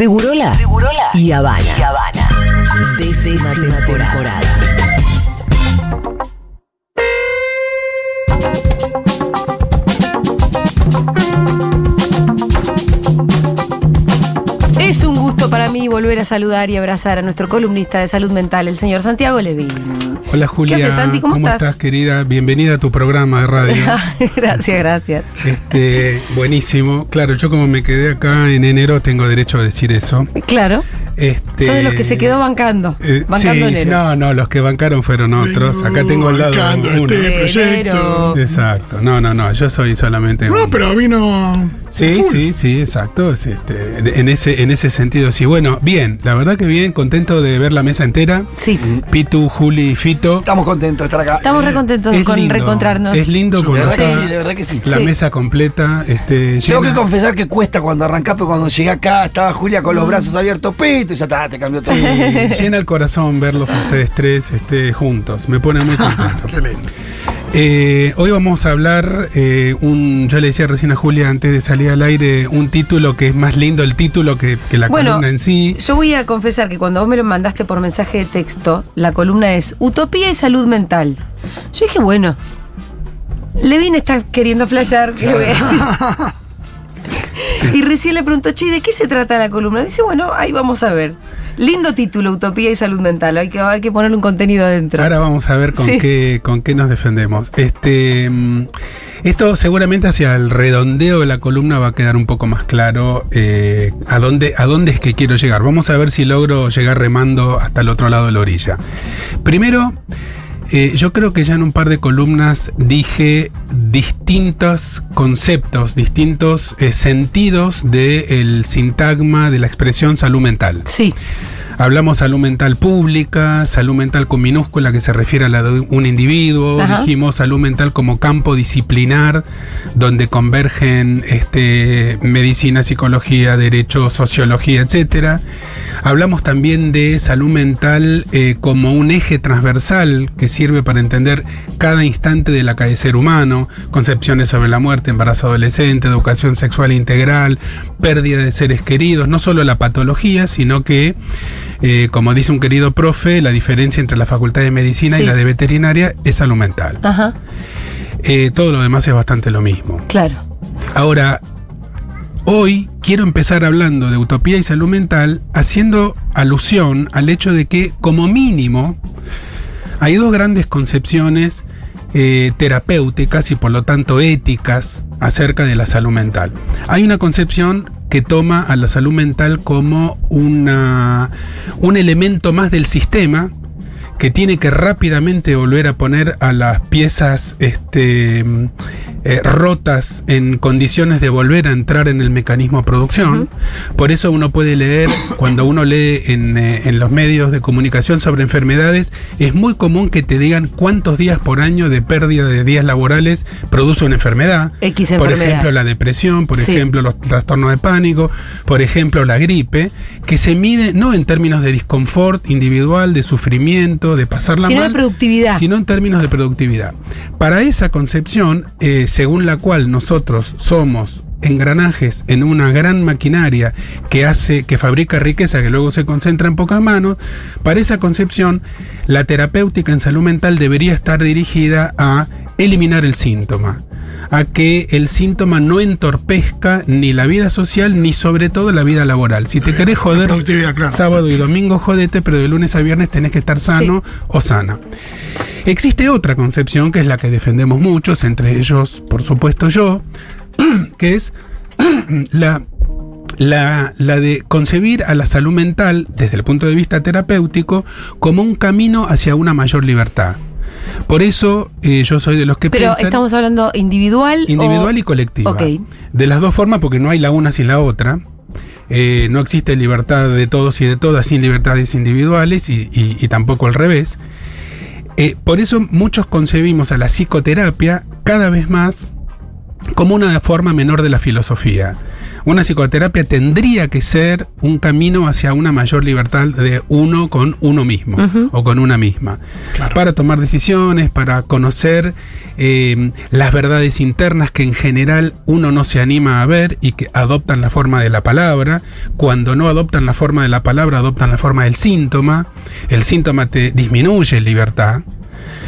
Segurola, y Habana. Y Habana. Décima temporada. Gusto para mí volver a saludar y abrazar a nuestro columnista de salud mental, el señor Santiago Levín. Hola Julia. ¿Qué haces, Santi? ¿Cómo estás? querida? Bienvenida a tu programa de radio. gracias, gracias. Este, buenísimo. Claro, yo como me quedé acá en enero tengo derecho a decir eso. Claro. Este, Sos de los que se quedó bancando. eh, bancando sí, enero. no, no, los que bancaron fueron otros. Acá tengo al lado bancando uno. este De proyecto. enero. Exacto. No, no, no. Yo soy solamente No, uno. pero vino. Sí, full. sí, sí, exacto. es este, en, ese, en ese sentido, sí. Bueno, bien, la verdad que bien, contento de ver la mesa entera. Sí. Pitu, Juli y Fito. Estamos contentos de estar acá. Estamos recontentos Es con lindo, reencontrarnos. Es lindo que está sí, de verdad que sí. la Sí. mesa completa. Este, Tengo llena- que confesar que cuesta cuando arrancás, pero cuando llegué acá estaba Julia con los brazos abiertos, pito, y ya está, te cambió todo. Sí, llena el corazón verlos a ustedes tres este, juntos. Me pone muy contento. Qué lindo. Eh, hoy vamos a hablar, eh, un, yo le decía recién a Julia antes de salir al aire, un título que es más lindo el título que, que la Bueno, columna en sí. Yo voy a confesar que cuando vos me lo mandaste por mensaje de texto, la columna es Utopía y Salud Mental. Yo dije, bueno, Levin está queriendo flashear, ¿qué voy a decir? Y recién le pregunto, che, ¿de qué se trata la columna? dice, bueno, ahí vamos a ver. Lindo título, Utopía y Salud Mental. Hay que, hay que ponerle un contenido adentro. Ahora vamos a ver con, Sí. qué, con qué nos defendemos. Este, mm, esto seguramente hacia el redondeo de la columna va a quedar un poco más claro eh, a, dónde, a dónde es que quiero llegar. Vamos a ver si logro llegar remando hasta el otro lado de la orilla. Primero, eh, yo creo que ya en un par de columnas dije distintos conceptos, distintos eh, sentidos del sintagma de la expresión salud mental. Sí, Hablamos salud mental pública, salud mental con minúscula que se refiere a la de un individuo, Ajá. dijimos salud mental como campo disciplinar donde convergen este, medicina, psicología, derecho, sociología, etcétera. Hablamos también de salud mental eh, como un eje transversal que sirve para entender cada instante de la calle ser humano, concepciones sobre la muerte, embarazo adolescente, educación sexual integral, pérdida de seres queridos, no solo la patología, sino que, eh, como dice un querido profe, la diferencia entre la facultad de medicina Sí. y la de veterinaria es salud mental. ajá, Eh, todo lo demás es bastante lo mismo. claro. Ahora, hoy quiero empezar hablando de utopía y salud mental, haciendo alusión al hecho de que, como mínimo, hay dos grandes concepciones eh, terapéuticas y por lo tanto éticas acerca de la salud mental. Hay una concepción que toma a la salud mental como una, un elemento más del sistema que tiene que rápidamente volver a poner a las piezas este, mm, eh, rotas en condiciones de volver a entrar en el mecanismo de producción. Por eso uno puede leer, cuando uno lee en, eh, en los medios de comunicación sobre enfermedades, es muy común que te digan cuántos días por año de pérdida de días laborales produce una enfermedad. X Por enfermedad. ejemplo, la depresión, por Sí. ejemplo, los trastornos de pánico, por ejemplo, la gripe, que se mide no en términos de disconfort individual, de sufrimiento, de pasarla Sino de mal, productividad. sino en términos de productividad. Para esa concepción, eh, según la cual nosotros somos engranajes en una gran maquinaria que hace, que fabrica riqueza que luego se concentra en pocas manos, para esa concepción, la terapéutica en salud mental debería estar dirigida a eliminar el síntoma, a que el síntoma no entorpezca ni la vida social ni sobre todo la vida laboral. Si te querés joder claro. sábado y domingo, jodete, pero de lunes a viernes tenés que estar sano o sana. Existe otra concepción que es la que defendemos muchos, entre ellos, por supuesto, yo, que es la, la, la de concebir a la salud mental, desde el punto de vista terapéutico, como un camino hacia una mayor libertad. Por eso eh, yo soy de los que Pero piensan estamos hablando individual. individual o- y colectiva. De las dos formas, porque no hay la una sin la otra. Eh, no existe libertad de todos y de todas sin libertades individuales y, y- y tampoco al revés. Eh, por eso muchos concebimos a la psicoterapia cada vez más como una forma menor de la filosofía. Una psicoterapia tendría que ser un camino hacia una mayor libertad de uno con uno mismo o con una misma. Claro. Para tomar decisiones, para conocer eh, las verdades internas que en general uno no se anima a ver y que adoptan la forma de la palabra. Cuando no adoptan la forma de la palabra, adoptan la forma del síntoma. El síntoma te disminuye libertad.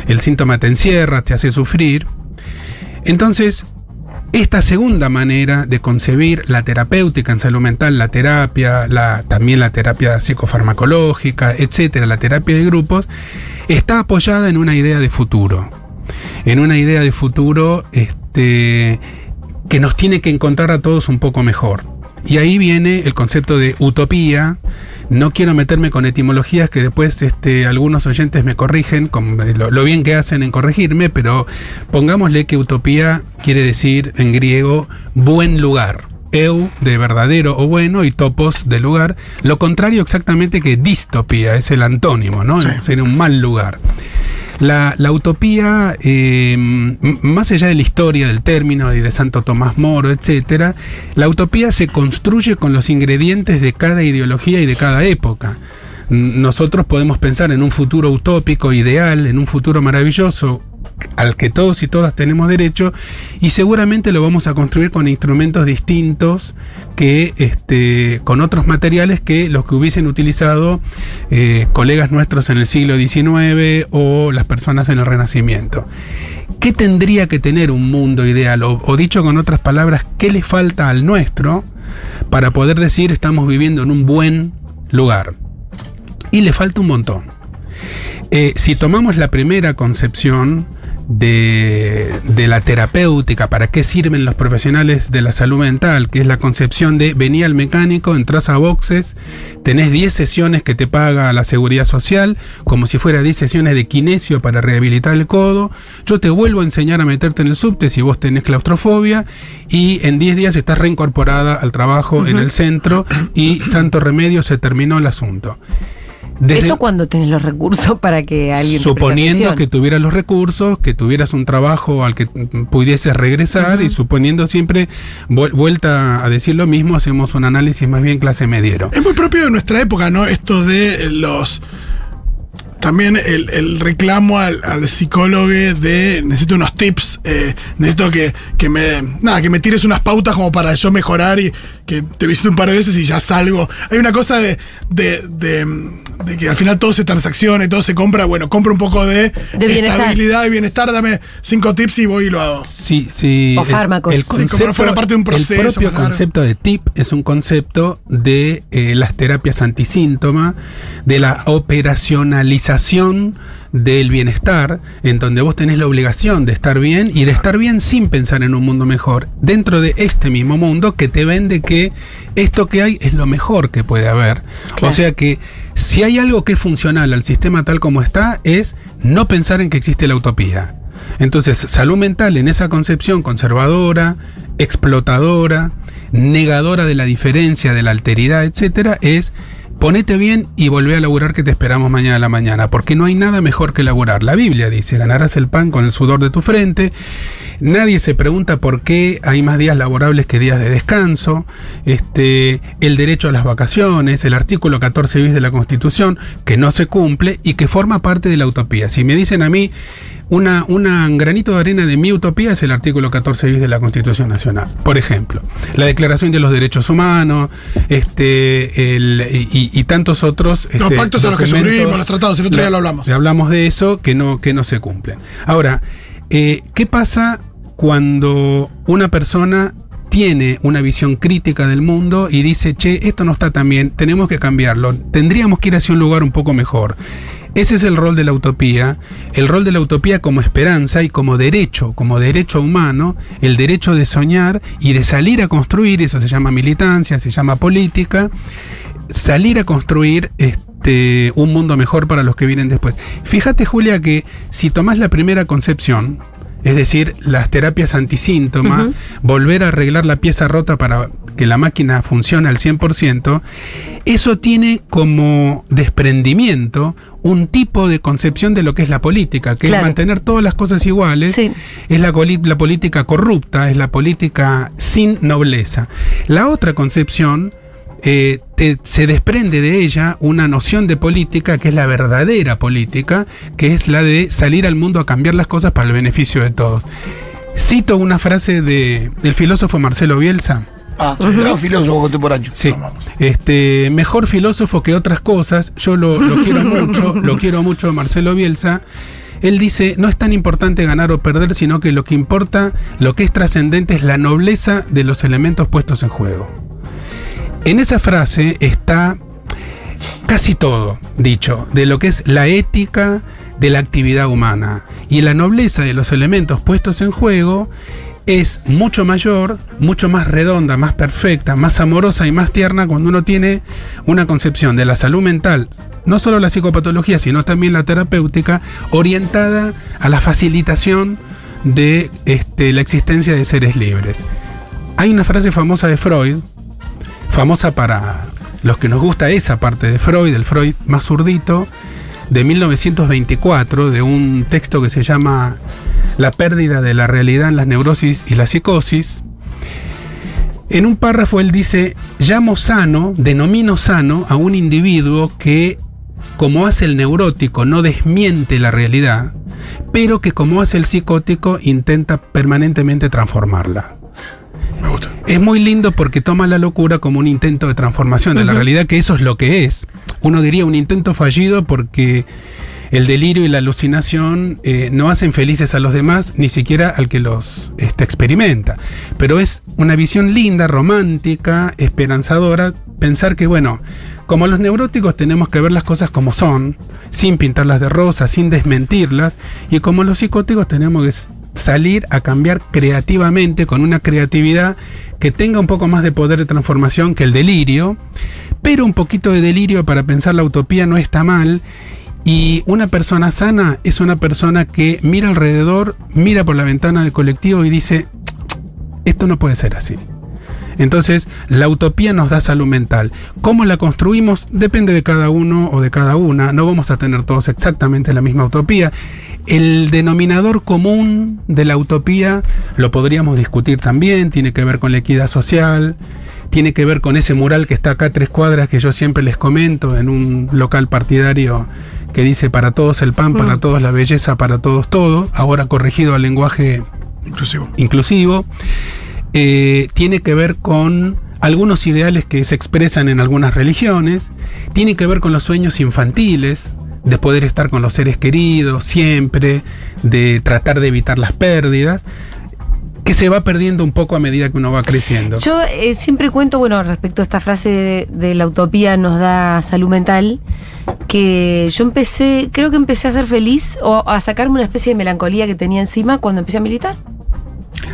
El síntoma te encierra, te hace sufrir. Entonces, esta segunda manera de concebir la terapéutica en salud mental, la terapia, la, también la terapia psicofarmacológica, etcétera, la terapia de grupos, está apoyada en una idea de futuro. En una idea de futuro este, que nos tiene que encontrar a todos un poco mejor. Y ahí viene el concepto de utopía. No quiero meterme con etimologías que después este, algunos oyentes me corrigen, con lo, lo bien que hacen en corregirme, pero pongámosle que utopía quiere decir en griego buen lugar. Eu de verdadero o bueno y topos de lugar. Lo contrario exactamente que distopía, es el antónimo, ¿no? Sí. Sería un mal lugar. La, la utopía, eh, más allá de la historia del término y de Santo Tomás Moro, etcétera, la utopía se construye con los ingredientes de cada ideología y de cada época. Nosotros podemos pensar en un futuro utópico, ideal, en un futuro maravilloso al que todos y todas tenemos derecho y seguramente lo vamos a construir con instrumentos distintos que este, con otros materiales que los que hubiesen utilizado eh, colegas nuestros en el siglo XIX o las personas en el Renacimiento. ¿Qué tendría que tener un mundo ideal? O, dicho con otras palabras, ¿qué le falta al nuestro para poder decir estamos viviendo en un buen lugar? Y le falta un montón. Eh, si tomamos la primera concepción de, de la terapéutica, para qué sirven los profesionales de la salud mental, que es la concepción de venía al mecánico, entras a boxes, tenés 10 sesiones que te paga la seguridad social, como si fuera 10 sesiones de kinesio para rehabilitar el codo, yo te vuelvo a enseñar a meterte en el subte si vos tenés claustrofobia, y en 10 días estás reincorporada al trabajo en el centro, y santo remedio se terminó el asunto. Desde- Eso cuando tenés los recursos para que alguien suponiendo que tuvieras los recursos, que tuvieras un trabajo al que pudieses regresar y suponiendo siempre, vuel- vuelta a decir lo mismo, hacemos un análisis más bien clase mediero. Es muy propio de nuestra época, ¿no? Esto de los. También el, el reclamo al, al psicólogo de necesito unos tips, eh, necesito que, que me. Nada, que me tires unas pautas como para yo mejorar y que te visite un par de veces y ya salgo. Hay una cosa de, de, de- de que al final todo se transacciona y todo se compra. Bueno, compro un poco de, De bienestar. estabilidad y bienestar, dame cinco tips y voy y lo hago. Sí, sí. O el- fármacos. El, Sí, como concepto, fuera parte de un proceso, el propio claro. concepto de TIP es un concepto de eh, las terapias antisíntoma, de la operacionalización del bienestar, en donde vos tenés la obligación de estar bien y de estar bien sin pensar en un mundo mejor, dentro de este mismo mundo que te vende que esto que hay es lo mejor que puede haber. Claro. O sea que si hay algo que es funcional al sistema tal como está, es no pensar en que existe la utopía. Entonces, salud mental en esa concepción conservadora, explotadora, negadora de la diferencia, de la alteridad, etcétera, es ponete bien y volvé a laburar que te esperamos mañana a la mañana, porque no hay nada mejor que laburar. La Biblia dice, ganarás el pan con el sudor de tu frente. Nadie se pregunta por qué hay más días laborables que días de descanso. Este, el derecho a las vacaciones, el artículo 14 bis de la Constitución, que no se cumple y que forma parte de la utopía. Si me dicen a mí, una, una- un granito de arena de mi utopía es el artículo 14 bis de la Constitución Nacional. Por ejemplo, la Declaración de los Derechos Humanos, este, el- y, y tantos otros. Los este, pactos a los que suscribimos, los tratados, el otro día lo hablamos. Hablamos de eso que no, que no se cumplen. Ahora, eh, ¿qué pasa cuando una persona tiene una visión crítica del mundo y dice, che, esto no está tan bien, tenemos que cambiarlo, tendríamos que ir hacia un lugar un poco mejor? Ese es el rol de la utopía, el rol de la utopía como esperanza y como derecho, como derecho humano, el derecho de soñar y de salir a construir, eso se llama militancia, se llama política, salir a construir este, un mundo mejor para los que vienen después. Fíjate, Julia, que si tomás la primera concepción, es decir, las terapias antisíntoma, volver a arreglar la pieza rota para que la máquina funcione al 100%, eso tiene como desprendimiento un tipo de concepción de lo que es la política, que Claro. es mantener todas las cosas iguales, Sí. es la, política corrupta, es la política sin nobleza. La otra concepción eh, te- se desprende de ella una noción de política que es la verdadera política, que es la de salir al mundo a cambiar las cosas para el beneficio de todos. Cito una frase de, del filósofo Marcelo Bielsa. Ah, gran filósofo contemporáneo. Sí. Este, mejor filósofo que otras cosas. Yo lo, lo quiero mucho, lo quiero mucho Marcelo Bielsa. Él dice, no es tan importante ganar o perder, sino que lo que importa, lo que es trascendente es la nobleza de los elementos puestos en juego. En esa frase está casi todo dicho de lo que es la ética de la actividad humana. Y la nobleza de los elementos puestos en juego es mucho mayor, mucho más redonda, más perfecta, más amorosa y más tierna cuando uno tiene una concepción de la salud mental, no solo la psicopatología, sino también la terapéutica, orientada a la facilitación de este, la existencia de seres libres. Hay una frase famosa de Freud, famosa para los que nos gusta esa parte de Freud, el Freud más zurdito, de 1924, de un texto que se llama La pérdida de la realidad en las neurosis y la psicosis. En un párrafo él dice, llamo sano, denomino sano a un individuo que, como hace el neurótico, no desmiente la realidad, pero que como hace el psicótico, intenta permanentemente transformarla. Me gusta. Es muy lindo porque toma la locura como un intento de transformación de la realidad, que eso es lo que es. Uno diría un intento fallido porque el delirio y la alucinación eh, no hacen felices a los demás, ni siquiera al que los este, experimenta. Pero es una visión linda, romántica, esperanzadora, pensar que, bueno, como los neuróticos tenemos que ver las cosas como son, sin pintarlas de rosa, sin desmentirlas, y como los psicóticos tenemos que salir a cambiar creativamente, con una creatividad que tenga un poco más de poder de transformación que el delirio, pero un poquito de delirio para pensar la utopía no está mal. Y una persona sana es una persona que mira alrededor, mira por la ventana del colectivo y dice, esto no puede ser así. Entonces, la utopía nos da salud mental. ¿Cómo la construimos? Depende de cada uno o de cada una. No vamos a tener todos exactamente la misma utopía. El denominador común de la utopía lo podríamos discutir también. Tiene que ver con la equidad social. Tiene que ver con ese mural que está acá tres cuadras que yo siempre les comento en un local partidario que dice para todos el pan, para todos la belleza, para todos todo. Ahora corregido al lenguaje Inclusivo. inclusivo, eh, tiene que ver con algunos ideales que se expresan en algunas religiones, tiene que ver con los sueños infantiles, de poder estar con los seres queridos siempre, de tratar de evitar las pérdidas, que se va perdiendo un poco a medida que uno va creciendo. Yo eh, siempre cuento, bueno, respecto a esta frase de, de la utopía nos da salud mental, que yo empecé, creo que empecé a ser feliz o a sacarme una especie de melancolía que tenía encima cuando empecé a militar.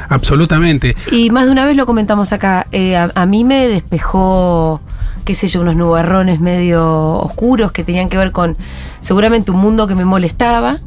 Absolutamente. Y más de una vez lo comentamos acá, eh, a, a mí me despejó, qué sé yo, unos nubarrones medio oscuros que tenían que ver con seguramente un mundo que me molestaba,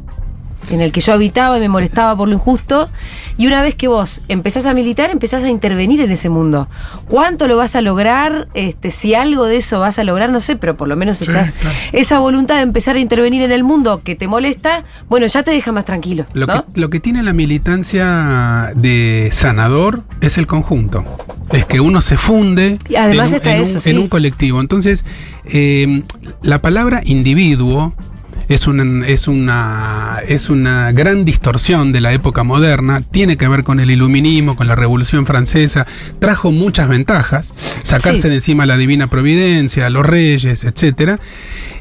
en el que yo habitaba y me molestaba por lo injusto. Y una vez que vos empezás a militar, empezás a intervenir en ese mundo. ¿Cuánto lo vas a lograr? Este, si algo de eso vas a lograr, no sé, pero por lo menos Sí, estás. claro. Esa voluntad de empezar a intervenir en el mundo que te molesta, bueno, ya te deja más tranquilo. Lo, ¿no? que, lo que tiene la militancia de sanador es el conjunto. Es que uno se funde Y además en, un- está en un- eso, en sí. un colectivo. Entonces, eh, la palabra individuo es una, es, una, es una gran distorsión de la época moderna, tiene que ver con el iluminismo, con la Revolución Francesa, trajo muchas ventajas, sacarse Sí. de encima la divina providencia, los reyes, etcétera.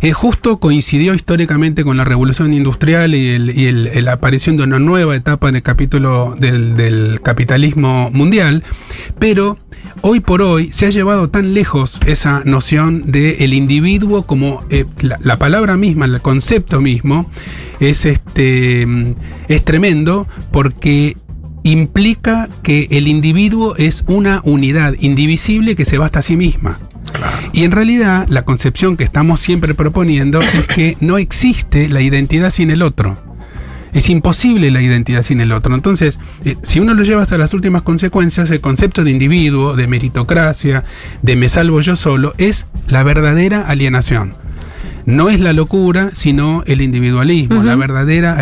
Eh, justo coincidió históricamente con la revolución industrial y, el- y el- aparición de una nueva etapa en el capítulo del, del capitalismo mundial, pero hoy por hoy se ha llevado tan lejos esa noción del individuo como eh, la, la palabra misma, el concepto mismo, es, este, mm, es tremendo porque implica que el individuo es una unidad indivisible que se basta a sí misma. Y en realidad la concepción que estamos siempre proponiendo es que no existe la identidad sin el otro. Es imposible la identidad sin el otro. Entonces, eh, si uno lo lleva hasta las últimas consecuencias, el concepto de individuo, de meritocracia, de me salvo yo solo, es la verdadera alienación. No es la locura, sino el individualismo, la verdadera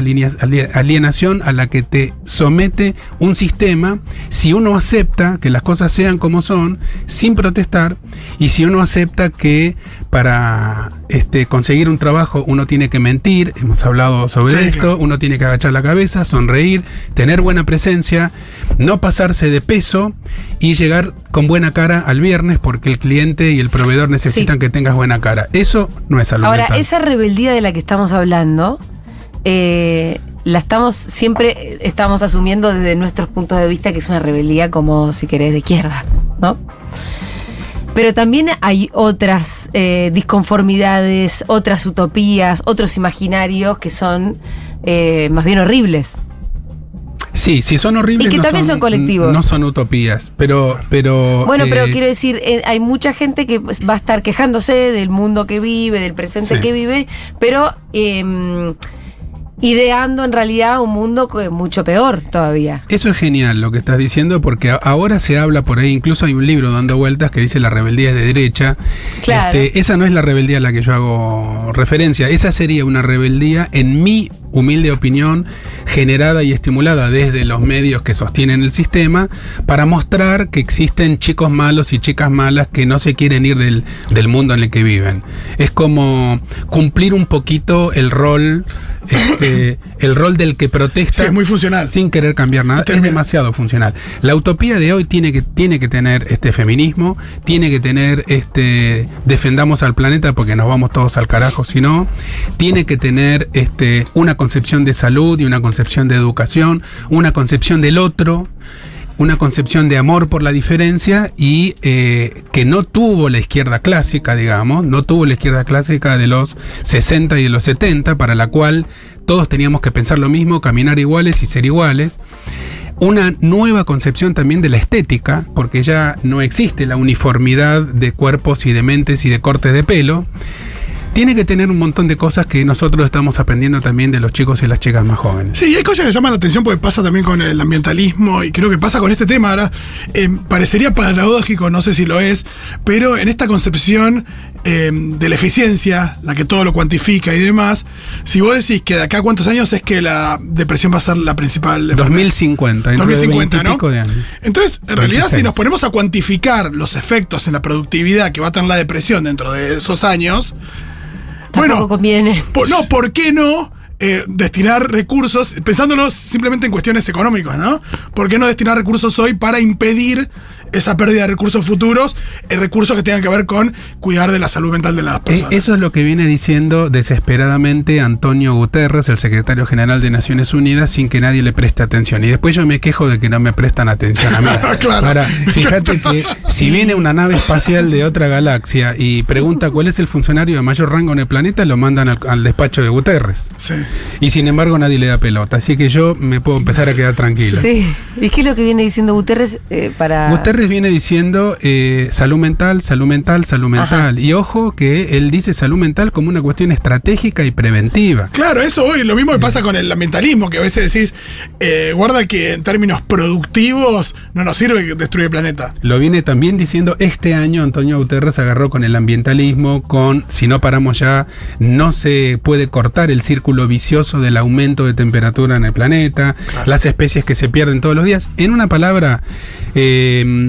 alienación a la que te somete un sistema si uno acepta que las cosas sean como son, sin protestar, y si uno acepta que para este, conseguir un trabajo uno tiene que mentir, hemos hablado sobre Sí, esto, claro. uno tiene que agachar la cabeza, sonreír, tener buena presencia, no pasarse de peso y llegar con buena cara al viernes porque el cliente y el proveedor necesitan Sí. que tengas buena cara. Eso no es salud Ahora, esa rebeldía de la que estamos hablando, eh, la estamos siempre estamos asumiendo desde nuestros puntos de vista que es una rebeldía como si querés de izquierda, ¿no? Pero también hay otras eh, disconformidades, otras utopías, otros imaginarios que son eh, más bien horribles. Sí, si son horribles. Y que no también son colectivos. No son utopías, pero. pero Bueno, pero eh, quiero decir, eh, hay mucha gente que pues, va a estar quejándose del mundo que vive, del presente Sí. que vive, pero eh, ideando en realidad un mundo mucho peor todavía. Eso es genial lo que estás diciendo, porque ahora se habla por ahí, incluso hay un libro dando vueltas que dice la rebeldía es de derecha. Claro. Este, esa no es la rebeldía a la que yo hago referencia, esa sería una rebeldía, en mi humilde opinión, generada y estimulada desde los medios que sostienen el sistema, para mostrar que existen chicos malos y chicas malas que no se quieren ir del, del mundo en el que viven. Es como cumplir un poquito el rol. este, el rol del que protesta Sí, es muy funcional. sin querer cambiar nada, es demasiado funcional. La utopía de hoy tiene que, tiene que tener este feminismo, tiene que tener este defendamos al planeta porque nos vamos todos al carajo si no, tiene que tener este una concepción de salud y una concepción de educación, una concepción del otro, una concepción de amor por la diferencia y eh, que no tuvo la izquierda clásica, digamos, no tuvo la izquierda clásica de los 60 y de los 70, para la cual todos teníamos que pensar lo mismo, caminar iguales y ser iguales. Una nueva concepción también de la estética, porque ya no existe la uniformidad de cuerpos y de mentes y de cortes de pelo. Tiene que tener un montón de cosas que nosotros estamos aprendiendo también de los chicos y las chicas más jóvenes. Sí, hay cosas que llaman la atención porque pasa también con el ambientalismo y creo que pasa con este tema ahora. eh, parecería paradójico, no sé si lo es, pero en esta concepción eh, de la eficiencia, la que todo lo cuantifica y demás, si vos decís que de acá a cuántos años es que la depresión va a ser la principal enfermedad? 2050, dentro de 2050, 20 y ¿no? Entonces, en realidad, si 26. nos ponemos a cuantificar los efectos en la productividad que va a tener la depresión dentro de esos años, Tampoco bueno, conviene. por- no, ¿por qué no eh, destinar recursos, pensándolo simplemente en cuestiones económicas, ¿no? ¿Por qué no destinar recursos hoy para impedir esa pérdida de recursos futuros, eh, recursos que tengan que ver con cuidar de la salud mental de las Eh, personas? Eso es lo que viene diciendo desesperadamente Antonio Guterres, el secretario general de Naciones Unidas, sin que nadie le preste atención. Y después yo me quejo de que no me prestan atención a mí. Claro. Ahora, fíjate que si viene una nave espacial de otra galaxia y pregunta cuál es el funcionario de mayor rango en el planeta, lo mandan al, al despacho de Guterres. Sí. Y sin embargo nadie le da pelota. Así que yo me puedo empezar a quedar tranquilo. Sí. ¿Y qué es lo que viene diciendo Guterres eh, para. Guterres viene diciendo eh, salud mental, salud mental, salud Ajá. mental. Y ojo que él dice salud mental como una cuestión estratégica y preventiva. Claro, eso hoy, lo mismo que pasa con el ambientalismo, que a veces decís, eh, guarda que en términos productivos no nos sirve que destruye el planeta. Lo viene también diciendo este año Antonio Guterres agarró con el ambientalismo, con si no paramos ya, no se puede cortar el círculo vicioso del aumento de temperatura en el planeta, las especies que se pierden todos los días. En una palabra, eh,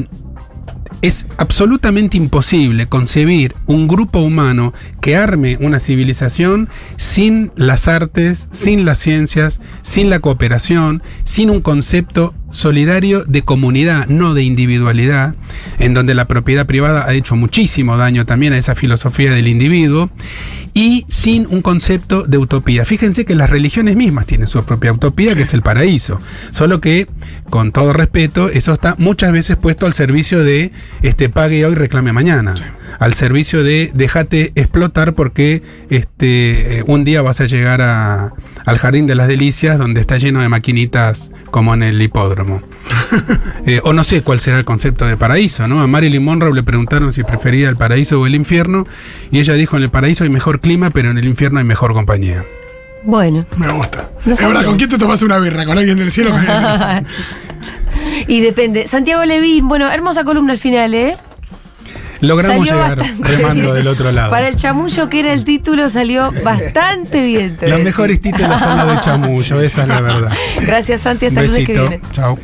es absolutamente imposible concebir un grupo humano que arme una civilización sin las artes, sin las ciencias, sin la cooperación, sin un concepto solidario de comunidad, no de individualidad, en donde la propiedad privada ha hecho muchísimo daño también a esa filosofía del individuo, y sin un concepto de utopía. Fíjense que las religiones mismas tienen su propia utopía, que es el paraíso, solo que, con todo respeto, eso está muchas veces puesto al servicio de este pague hoy, reclame mañana, al servicio de déjate explotar porque este eh, un día vas a llegar a- al jardín de las delicias donde está lleno de maquinitas como en el hipódromo. Eh, o no sé cuál será el concepto de paraíso, ¿no? A Marilyn Monroe le preguntaron si prefería el paraíso o el infierno y ella dijo en el paraíso hay mejor clima, pero en el infierno hay mejor compañía. Bueno. Me gusta. No es verdad, sabía. ¿con quién te tomas una birra? ¿Con alguien del cielo? y depende. Santiago Levín, bueno, hermosa columna al final, ¿eh? Logramos Salió llegar remando bien. del otro lado. Para el chamullo que era el título salió bastante bien. Los mejores títulos son los de chamullo, esa es la verdad. Gracias Santi, hasta el lunes que viene. Chao.